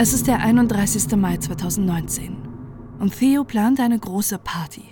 Es ist der 31. Mai 2019 und Theo plant eine große Party.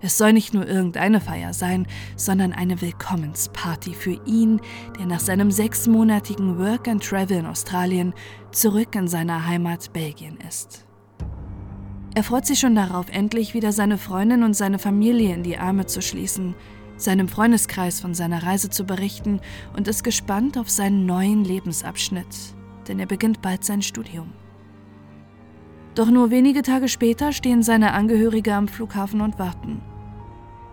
Es soll nicht nur irgendeine Feier sein, sondern eine Willkommensparty für ihn, der nach seinem sechsmonatigen Work and Travel in Australien zurück in seiner Heimat Belgien ist. Er freut sich schon darauf, endlich wieder seine Freundin und seine Familie in die Arme zu schließen, seinem Freundeskreis von seiner Reise zu berichten und ist gespannt auf seinen neuen Lebensabschnitt, denn er beginnt bald sein Studium. Doch nur wenige Tage später stehen seine Angehörige am Flughafen und warten.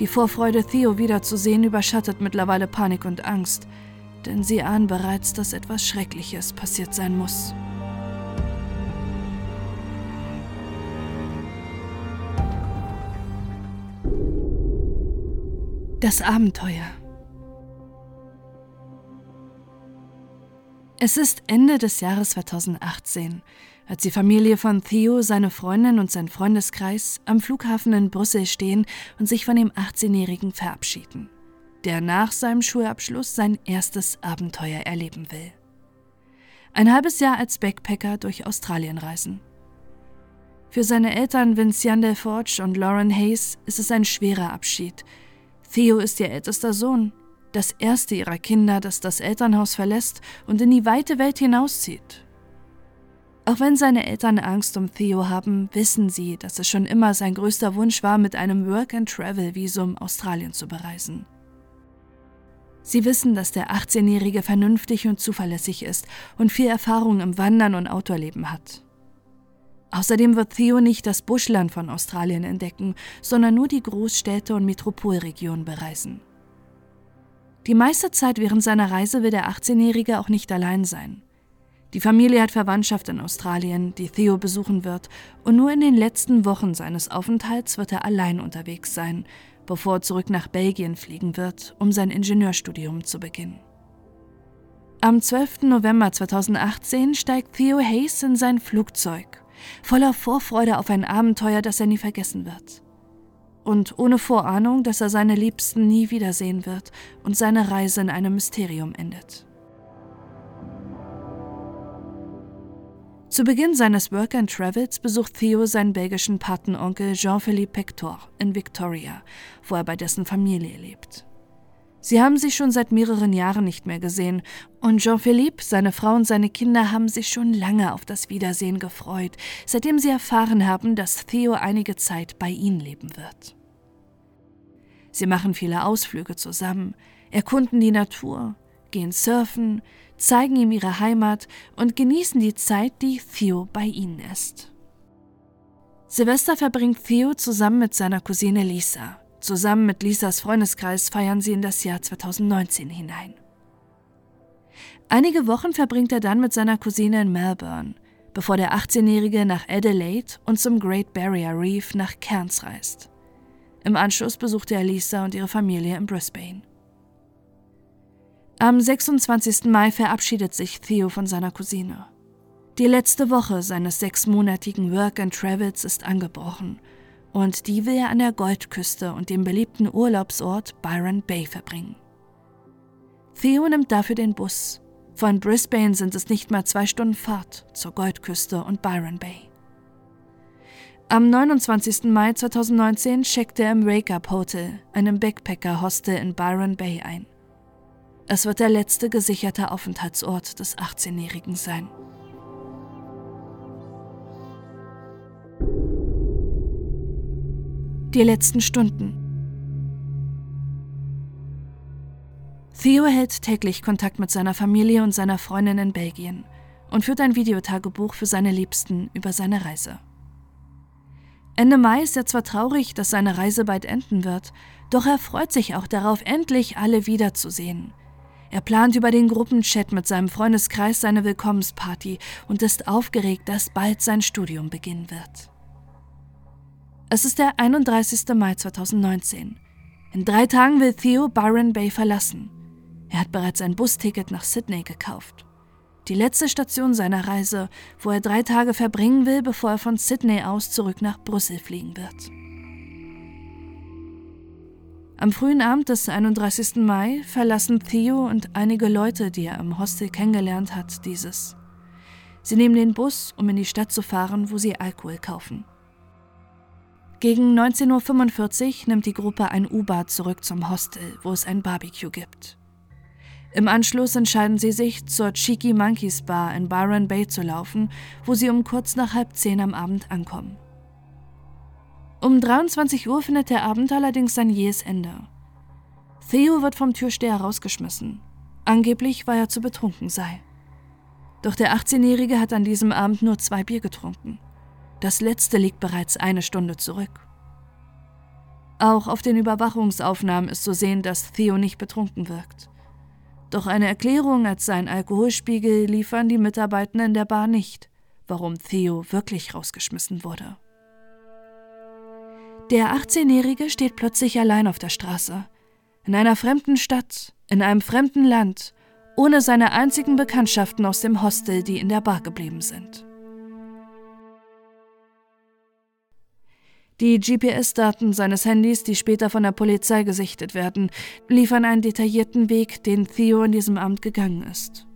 Die Vorfreude, Theo wiederzusehen, überschattet mittlerweile Panik und Angst, denn sie ahnen bereits, dass etwas Schreckliches passiert sein muss. Das Abenteuer. Es ist Ende des Jahres 2018, als die Familie von Theo, seine Freundin und sein Freundeskreis am Flughafen in Brüssel stehen und sich von dem 18-Jährigen verabschieden, der nach seinem Schulabschluss sein erstes Abenteuer erleben will. Ein halbes Jahr als Backpacker durch Australien reisen. Für seine Eltern Vincian Delforge und Lauren Hayes ist es ein schwerer Abschied – Theo ist ihr ältester Sohn, das erste ihrer Kinder, das das Elternhaus verlässt und in die weite Welt hinauszieht. Auch wenn seine Eltern Angst um Theo haben, wissen sie, dass es schon immer sein größter Wunsch war, mit einem Work-and-Travel-Visum Australien zu bereisen. Sie wissen, dass der 18-Jährige vernünftig und zuverlässig ist und viel Erfahrung im Wandern und Outdoorleben hat. Außerdem wird Theo nicht das Buschland von Australien entdecken, sondern nur die Großstädte und Metropolregionen bereisen. Die meiste Zeit während seiner Reise will der 18-Jährige auch nicht allein sein. Die Familie hat Verwandtschaft in Australien, die Theo besuchen wird, und nur in den letzten Wochen seines Aufenthalts wird er allein unterwegs sein, bevor er zurück nach Belgien fliegen wird, um sein Ingenieurstudium zu beginnen. Am 12. November 2018 steigt Theo Hayes in sein Flugzeug voller Vorfreude auf ein Abenteuer, das er nie vergessen wird. Und ohne Vorahnung, dass er seine Liebsten nie wiedersehen wird und seine Reise in einem Mysterium endet. Zu Beginn seines Work and Travels besucht Theo seinen belgischen Patenonkel Jean-Philippe Pector in Victoria, wo er bei dessen Familie lebt. Sie haben sich schon seit mehreren Jahren nicht mehr gesehen und Jean-Philippe, seine Frau und seine Kinder haben sich schon lange auf das Wiedersehen gefreut, seitdem sie erfahren haben, dass Theo einige Zeit bei ihnen leben wird. Sie machen viele Ausflüge zusammen, erkunden die Natur, gehen surfen, zeigen ihm ihre Heimat und genießen die Zeit, die Theo bei ihnen ist. Silvester verbringt Theo zusammen mit seiner Cousine Lisa. Zusammen mit Lisas Freundeskreis feiern sie in das Jahr 2019 hinein. Einige Wochen verbringt er dann mit seiner Cousine in Melbourne, bevor der 18-Jährige nach Adelaide und zum Great Barrier Reef nach Cairns reist. Im Anschluss besuchte er Lisa und ihre Familie in Brisbane. Am 26. Mai verabschiedet sich Theo von seiner Cousine. Die letzte Woche seines sechsmonatigen Work and Travels ist angebrochen und die will er an der Goldküste und dem beliebten Urlaubsort Byron Bay verbringen. Theo nimmt dafür den Bus. Von Brisbane sind es nicht mal zwei Stunden Fahrt zur Goldküste und Byron Bay. Am 29. Mai 2019 checkt er im Wake Up Hotel, einem Backpacker-Hostel in Byron Bay ein. Es wird der letzte gesicherte Aufenthaltsort des 18-Jährigen sein. Die letzten Stunden. Theo hält täglich Kontakt mit seiner Familie und seiner Freundin in Belgien und führt ein Videotagebuch für seine Liebsten über seine Reise. Ende Mai ist er zwar traurig, dass seine Reise bald enden wird, doch er freut sich auch darauf, endlich alle wiederzusehen. Er plant über den Gruppenchat mit seinem Freundeskreis seine Willkommensparty und ist aufgeregt, dass bald sein Studium beginnen wird. Es ist der 31. Mai 2019. In drei Tagen will Theo Byron Bay verlassen. Er hat bereits ein Busticket nach Sydney gekauft. Die letzte Station seiner Reise, wo er drei Tage verbringen will, bevor er von Sydney aus zurück nach Brüssel fliegen wird. Am frühen Abend des 31. Mai verlassen Theo und einige Leute, die er im Hostel kennengelernt hat, dieses. Sie nehmen den Bus, um in die Stadt zu fahren, wo sie Alkohol kaufen. Gegen 19.45 Uhr nimmt die Gruppe ein U-Bahn zurück zum Hostel, wo es ein Barbecue gibt. Im Anschluss entscheiden sie sich, zur Cheeky Monkeys Bar in Byron Bay zu laufen, wo sie um kurz nach halb zehn am Abend ankommen. Um 23 Uhr findet der Abend allerdings sein jähes Ende. Theo wird vom Türsteher rausgeschmissen. Angeblich, weil er zu betrunken sei. Doch der 18-Jährige hat an diesem Abend nur zwei Bier getrunken. Das letzte liegt bereits eine Stunde zurück. Auch auf den Überwachungsaufnahmen ist zu sehen, dass Theo nicht betrunken wirkt. Doch eine Erklärung als sein Alkoholspiegel liefern die Mitarbeitenden der Bar nicht, warum Theo wirklich rausgeschmissen wurde. Der 18-Jährige steht plötzlich allein auf der Straße, in einer fremden Stadt, in einem fremden Land, ohne seine einzigen Bekanntschaften aus dem Hostel, die in der Bar geblieben sind. Die GPS-Daten seines Handys, die später von der Polizei gesichtet werden, liefern einen detaillierten Weg, den Theo in diesem Amt gegangen ist.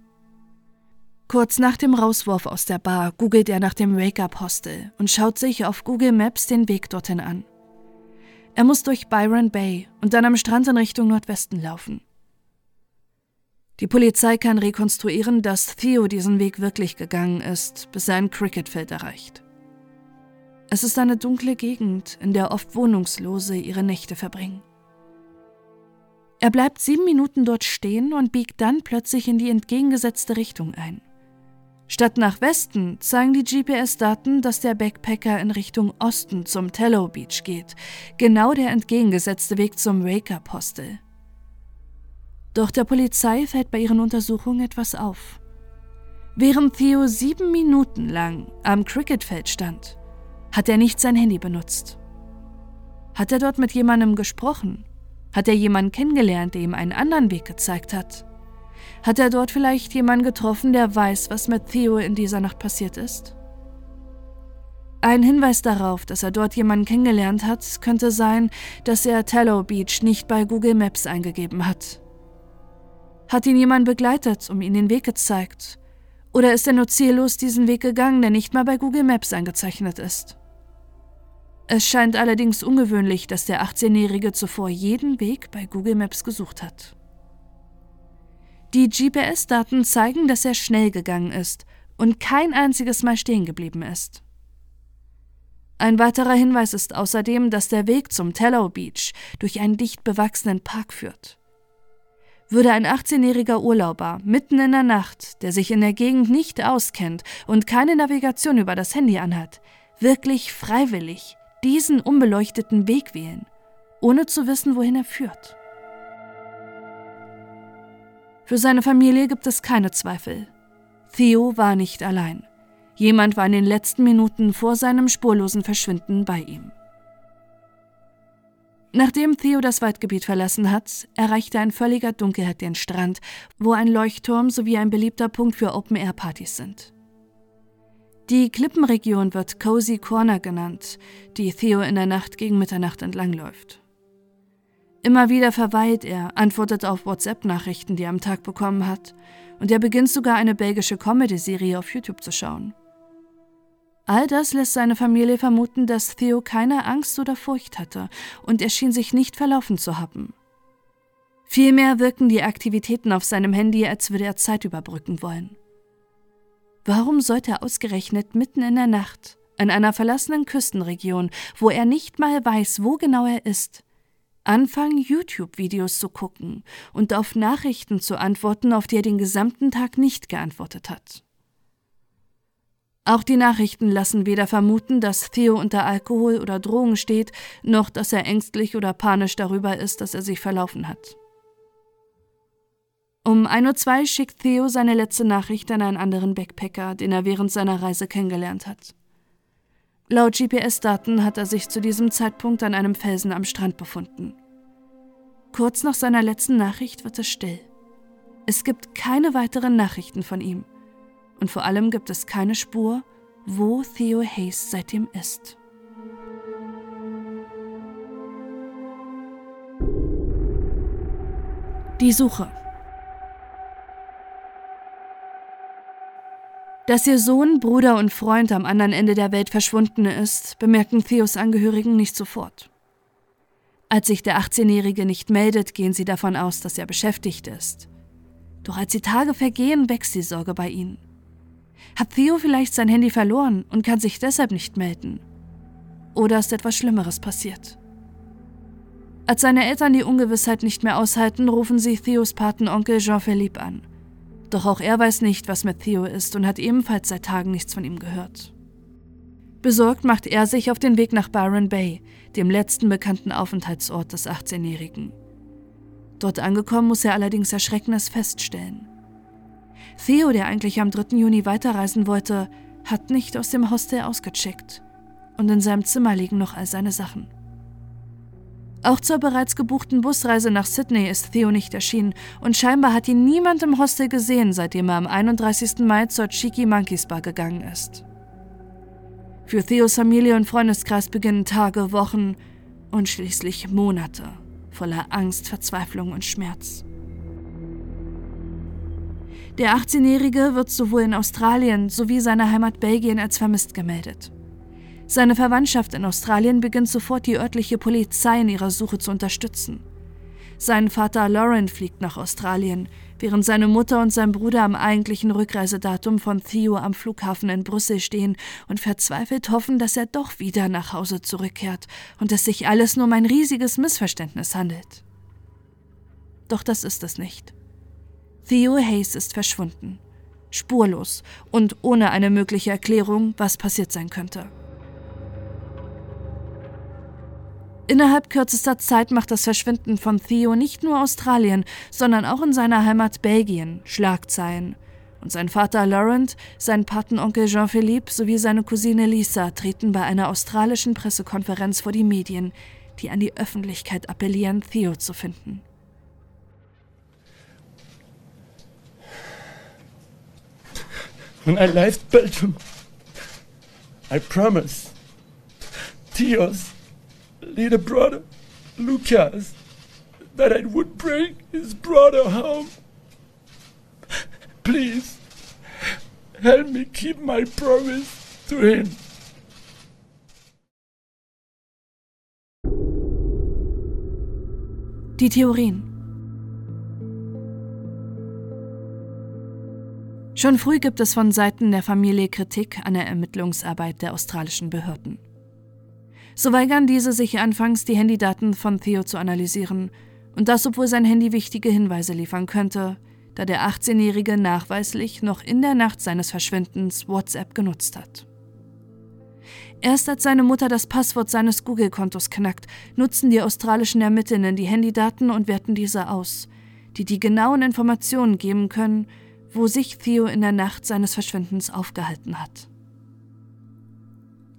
Kurz nach dem Rauswurf aus der Bar googelt er nach dem Wake-up-Hostel und schaut sich auf Google Maps den Weg dorthin an. Er muss durch Byron Bay und dann am Strand in Richtung Nordwesten laufen. Die Polizei kann rekonstruieren, dass Theo diesen Weg wirklich gegangen ist, bis er ein Cricketfeld erreicht. Es ist eine dunkle Gegend, in der oft Wohnungslose ihre Nächte verbringen. Er bleibt sieben Minuten dort stehen und biegt dann plötzlich in die entgegengesetzte Richtung ein. Statt nach Westen zeigen die GPS-Daten, dass der Backpacker in Richtung Osten zum Tello Beach geht, genau der entgegengesetzte Weg zum Wake-up Hostel. Doch der Polizei fällt bei ihren Untersuchungen etwas auf. Während Theo sieben Minuten lang am Cricketfeld stand, hat er nicht sein Handy benutzt? Hat er dort mit jemandem gesprochen? Hat er jemanden kennengelernt, der ihm einen anderen Weg gezeigt hat? Hat er dort vielleicht jemanden getroffen, der weiß, was mit Theo in dieser Nacht passiert ist? Ein Hinweis darauf, dass er dort jemanden kennengelernt hat, könnte sein, dass er Tallow Beach nicht bei Google Maps eingegeben hat. Hat ihn jemand begleitet, um ihm den Weg gezeigt? Oder ist er nur ziellos diesen Weg gegangen, der nicht mal bei Google Maps eingezeichnet ist? Es scheint allerdings ungewöhnlich, dass der 18-Jährige zuvor jeden Weg bei Google Maps gesucht hat. Die GPS-Daten zeigen, dass er schnell gegangen ist und kein einziges Mal stehen geblieben ist. Ein weiterer Hinweis ist außerdem, dass der Weg zum Tello Beach durch einen dicht bewachsenen Park führt. Würde ein 18-jähriger Urlauber mitten in der Nacht, der sich in der Gegend nicht auskennt und keine Navigation über das Handy anhat, wirklich freiwillig diesen unbeleuchteten Weg wählen, ohne zu wissen, wohin er führt. Für seine Familie gibt es keine Zweifel. Theo war nicht allein. Jemand war in den letzten Minuten vor seinem spurlosen Verschwinden bei ihm. Nachdem Theo das Waldgebiet verlassen hat, erreichte er in völliger Dunkelheit den Strand, wo ein Leuchtturm sowie ein beliebter Punkt für Open-Air-Partys sind. Die Klippenregion wird Cozy Corner genannt, die Theo in der Nacht gegen Mitternacht entlangläuft. Immer wieder verweilt er, antwortet auf WhatsApp-Nachrichten, die er am Tag bekommen hat, und er beginnt sogar eine belgische Comedy-Serie auf YouTube zu schauen. All das lässt seine Familie vermuten, dass Theo keine Angst oder Furcht hatte und er schien sich nicht verlaufen zu haben. Vielmehr wirken die Aktivitäten auf seinem Handy, als würde er Zeit überbrücken wollen. Warum sollte er ausgerechnet mitten in der Nacht, in einer verlassenen Küstenregion, wo er nicht mal weiß, wo genau er ist, anfangen, YouTube-Videos zu gucken und auf Nachrichten zu antworten, auf die er den gesamten Tag nicht geantwortet hat? Auch die Nachrichten lassen weder vermuten, dass Theo unter Alkohol oder Drogen steht, noch dass er ängstlich oder panisch darüber ist, dass er sich verlaufen hat. Um 1.02 Uhr schickt Theo seine letzte Nachricht an einen anderen Backpacker, den er während seiner Reise kennengelernt hat. Laut GPS-Daten hat er sich zu diesem Zeitpunkt an einem Felsen am Strand befunden. Kurz nach seiner letzten Nachricht wird es still. Es gibt keine weiteren Nachrichten von ihm. Und vor allem gibt es keine Spur, wo Theo Hayes seitdem ist. Die Suche Dass ihr Sohn, Bruder und Freund am anderen Ende der Welt verschwunden ist, bemerken Theos Angehörigen nicht sofort. Als sich der 18-Jährige nicht meldet, gehen sie davon aus, dass er beschäftigt ist. Doch als die Tage vergehen, wächst die Sorge bei ihnen. Hat Theo vielleicht sein Handy verloren und kann sich deshalb nicht melden? Oder ist etwas Schlimmeres passiert? Als seine Eltern die Ungewissheit nicht mehr aushalten, rufen sie Theos Patenonkel Jean-Philippe an. Doch auch er weiß nicht, was mit Theo ist und hat ebenfalls seit Tagen nichts von ihm gehört. Besorgt macht er sich auf den Weg nach Byron Bay, dem letzten bekannten Aufenthaltsort des 18-Jährigen. Dort angekommen muss er allerdings Erschreckendes feststellen. Theo, der eigentlich am 3. Juni weiterreisen wollte, hat nicht aus dem Hostel ausgecheckt. Und in seinem Zimmer liegen noch all seine Sachen. Auch zur bereits gebuchten Busreise nach Sydney ist Theo nicht erschienen und scheinbar hat ihn niemand im Hostel gesehen, seitdem er am 31. Mai zur Cheeky Monkeys Bar gegangen ist. Für Theos Familie und Freundeskreis beginnen Tage, Wochen und schließlich Monate voller Angst, Verzweiflung und Schmerz. Der 18-Jährige wird sowohl in Australien sowie seiner Heimat Belgien als vermisst gemeldet. Seine Verwandtschaft in Australien beginnt sofort die örtliche Polizei in ihrer Suche zu unterstützen. Sein Vater Lauren fliegt nach Australien, während seine Mutter und sein Bruder am eigentlichen Rückreisedatum von Theo am Flughafen in Brüssel stehen und verzweifelt hoffen, dass er doch wieder nach Hause zurückkehrt und dass sich alles nur um ein riesiges Missverständnis handelt. Doch das ist es nicht. Theo Hayes ist verschwunden. Spurlos und ohne eine mögliche Erklärung, was passiert sein könnte. Innerhalb kürzester Zeit macht das Verschwinden von Theo nicht nur Australien, sondern auch in seiner Heimat Belgien Schlagzeilen. Und sein Vater Laurent, sein Patenonkel Jean-Philippe sowie seine Cousine Lisa treten bei einer australischen Pressekonferenz vor die Medien, die an die Öffentlichkeit appellieren, Theo zu finden. When I left Belgium, I promised Theo's little brother, Lucas, that I would bring his brother home. Please, help me keep my promise to him. Die Theorien. Schon früh gibt es von Seiten der Familie Kritik an der Ermittlungsarbeit der australischen Behörden. So weigern diese sich anfangs, die Handydaten von Theo zu analysieren, und das, obwohl sein Handy wichtige Hinweise liefern könnte, da der 18-Jährige nachweislich noch in der Nacht seines Verschwindens WhatsApp genutzt hat. Erst als seine Mutter das Passwort seines Google-Kontos knackt, nutzen die australischen Ermittlerinnen die Handydaten und werten diese aus, die die genauen Informationen geben können, wo sich Theo in der Nacht seines Verschwindens aufgehalten hat.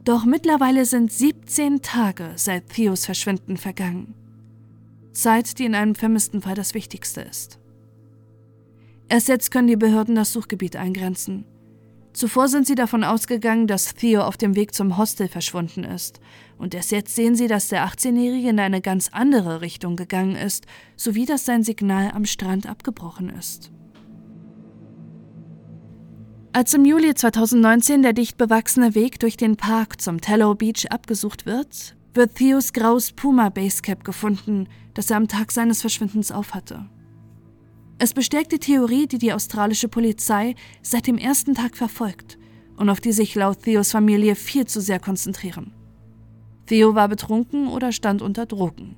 Doch mittlerweile sind 17 Tage seit Theos Verschwinden vergangen. Zeit, die in einem vermissten Fall das Wichtigste ist. Erst jetzt können die Behörden das Suchgebiet eingrenzen. Zuvor sind sie davon ausgegangen, dass Theo auf dem Weg zum Hostel verschwunden ist. Und erst jetzt sehen sie, dass der 18-Jährige in eine ganz andere Richtung gegangen ist, sowie dass sein Signal am Strand abgebrochen ist. Als im Juli 2019 der dicht bewachsene Weg durch den Park zum Tallow Beach abgesucht wird, wird Theos graues Puma Basecap gefunden, das er am Tag seines Verschwindens aufhatte. Es bestärkt die Theorie, die die australische Polizei seit dem ersten Tag verfolgt und auf die sich laut Theos Familie viel zu sehr konzentrieren. Theo war betrunken oder stand unter Drogen.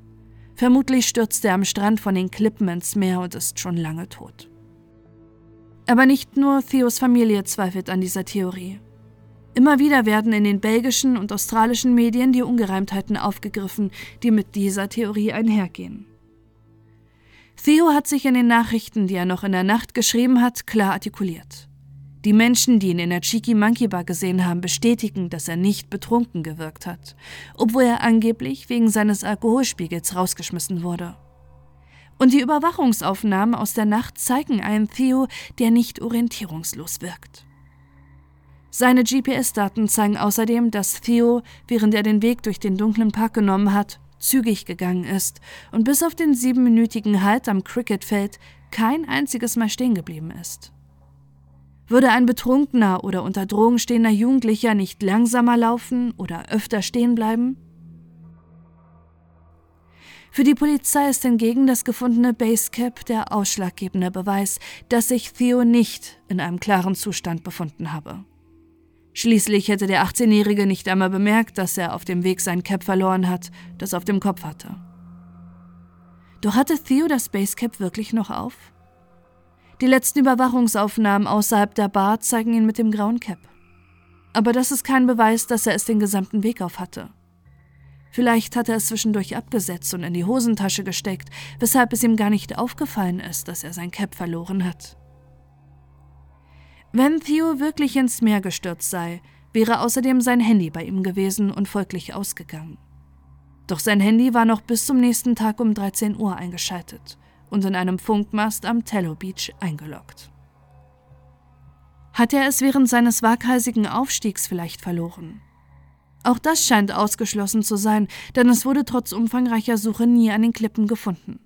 Vermutlich stürzte er am Strand von den Klippen ins Meer und ist schon lange tot. Aber nicht nur Theos Familie zweifelt an dieser Theorie. Immer wieder werden in den belgischen und australischen Medien die Ungereimtheiten aufgegriffen, die mit dieser Theorie einhergehen. Theo hat sich in den Nachrichten, die er noch in der Nacht geschrieben hat, klar artikuliert. Die Menschen, die ihn in der Cheeky Monkey Bar gesehen haben, bestätigen, dass er nicht betrunken gewirkt hat, obwohl er angeblich wegen seines Alkoholspiegels rausgeschmissen wurde. Und die Überwachungsaufnahmen aus der Nacht zeigen einen Theo, der nicht orientierungslos wirkt. Seine GPS-Daten zeigen außerdem, dass Theo, während er den Weg durch den dunklen Park genommen hat, zügig gegangen ist und bis auf den siebenminütigen Halt am Cricketfeld kein einziges Mal stehen geblieben ist. Würde ein betrunkener oder unter Drogen stehender Jugendlicher nicht langsamer laufen oder öfter stehen bleiben? Für die Polizei ist hingegen das gefundene Basecap der ausschlaggebende Beweis, dass sich Theo nicht in einem klaren Zustand befunden habe. Schließlich hätte der 18-Jährige nicht einmal bemerkt, dass er auf dem Weg sein Cap verloren hat, das auf dem Kopf hatte. Doch hatte Theo das Basecap wirklich noch auf? Die letzten Überwachungsaufnahmen außerhalb der Bar zeigen ihn mit dem grauen Cap. Aber das ist kein Beweis, dass er es den gesamten Weg auf hatte. Vielleicht hat er es zwischendurch abgesetzt und in die Hosentasche gesteckt, weshalb es ihm gar nicht aufgefallen ist, dass er sein Cap verloren hat. Wenn Theo wirklich ins Meer gestürzt sei, wäre außerdem sein Handy bei ihm gewesen und folglich ausgegangen. Doch sein Handy war noch bis zum nächsten Tag um 13 Uhr eingeschaltet und in einem Funkmast am Tello Beach eingeloggt. Hat er es während seines waghalsigen Aufstiegs vielleicht verloren? Auch das scheint ausgeschlossen zu sein, denn es wurde trotz umfangreicher Suche nie an den Klippen gefunden.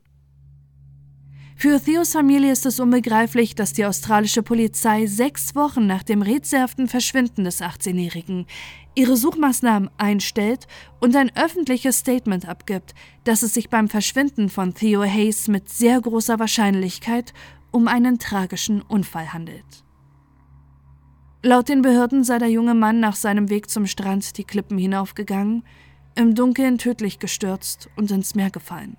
Für Theos Familie ist es unbegreiflich, dass die australische Polizei sechs Wochen nach dem rätselhaften Verschwinden des 18-Jährigen ihre Suchmaßnahmen einstellt und ein öffentliches Statement abgibt, dass es sich beim Verschwinden von Theo Hayes mit sehr großer Wahrscheinlichkeit um einen tragischen Unfall handelt. Laut den Behörden sei der junge Mann nach seinem Weg zum Strand die Klippen hinaufgegangen, im Dunkeln tödlich gestürzt und ins Meer gefallen.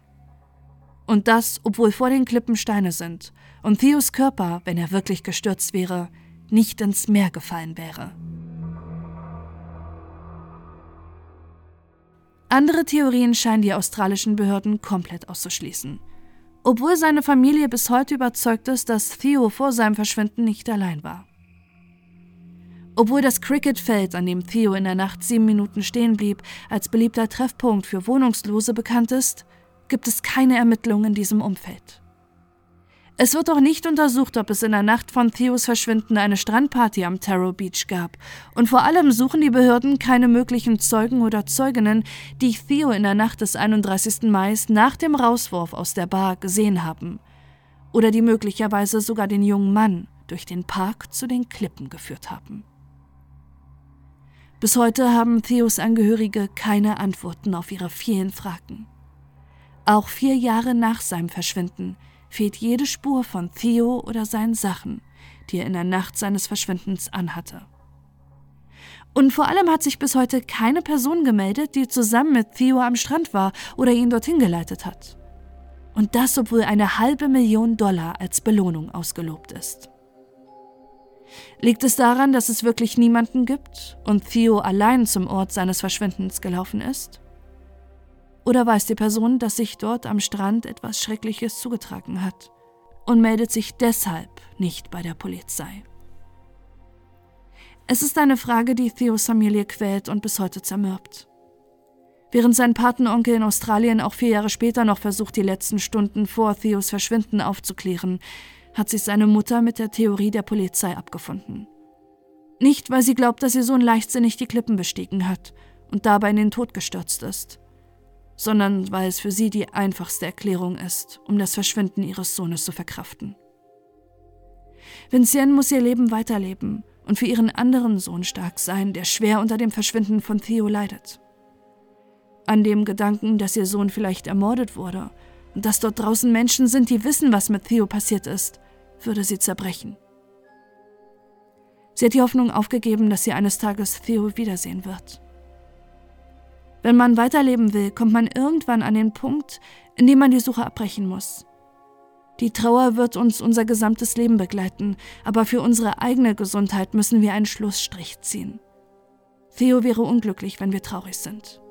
Und das, obwohl vor den Klippen Steine sind und Theos Körper, wenn er wirklich gestürzt wäre, nicht ins Meer gefallen wäre. Andere Theorien scheinen die australischen Behörden komplett auszuschließen. Obwohl seine Familie bis heute überzeugt ist, dass Theo vor seinem Verschwinden nicht allein war. Obwohl das Cricketfeld, an dem Theo in der Nacht sieben Minuten stehen blieb, als beliebter Treffpunkt für Wohnungslose bekannt ist, gibt es keine Ermittlungen in diesem Umfeld. Es wird auch nicht untersucht, ob es in der Nacht von Theos Verschwinden eine Strandparty am Taro Beach gab. Und vor allem suchen die Behörden keine möglichen Zeugen oder Zeuginnen, die Theo in der Nacht des 31. Mai nach dem Rauswurf aus der Bar gesehen haben. Oder die möglicherweise sogar den jungen Mann durch den Park zu den Klippen geführt haben. Bis heute haben Theos Angehörige keine Antworten auf ihre vielen Fragen. Auch vier Jahre nach seinem Verschwinden fehlt jede Spur von Theo oder seinen Sachen, die er in der Nacht seines Verschwindens anhatte. Und vor allem hat sich bis heute keine Person gemeldet, die zusammen mit Theo am Strand war oder ihn dorthin geleitet hat. Und das, obwohl eine halbe Million Dollar als Belohnung ausgelobt ist. Liegt es daran, dass es wirklich niemanden gibt und Theo allein zum Ort seines Verschwindens gelaufen ist? Oder weiß die Person, dass sich dort am Strand etwas Schreckliches zugetragen hat und meldet sich deshalb nicht bei der Polizei? Es ist eine Frage, die Theos Familie quält und bis heute zermürbt. Während sein Patenonkel in Australien auch vier Jahre später noch versucht, die letzten Stunden vor Theos Verschwinden aufzuklären, hat sich seine Mutter mit der Theorie der Polizei abgefunden. Nicht, weil sie glaubt, dass ihr Sohn leichtsinnig die Klippen bestiegen hat und dabei in den Tod gestürzt ist sondern weil es für sie die einfachste Erklärung ist, um das Verschwinden ihres Sohnes zu verkraften. Vincienne muss ihr Leben weiterleben und für ihren anderen Sohn stark sein, der schwer unter dem Verschwinden von Theo leidet. An dem Gedanken, dass ihr Sohn vielleicht ermordet wurde und dass dort draußen Menschen sind, die wissen, was mit Theo passiert ist, würde sie zerbrechen. Sie hat die Hoffnung aufgegeben, dass sie eines Tages Theo wiedersehen wird. Wenn man weiterleben will, kommt man irgendwann an den Punkt, in dem man die Suche abbrechen muss. Die Trauer wird uns unser gesamtes Leben begleiten, aber für unsere eigene Gesundheit müssen wir einen Schlussstrich ziehen. Theo wäre unglücklich, wenn wir traurig sind.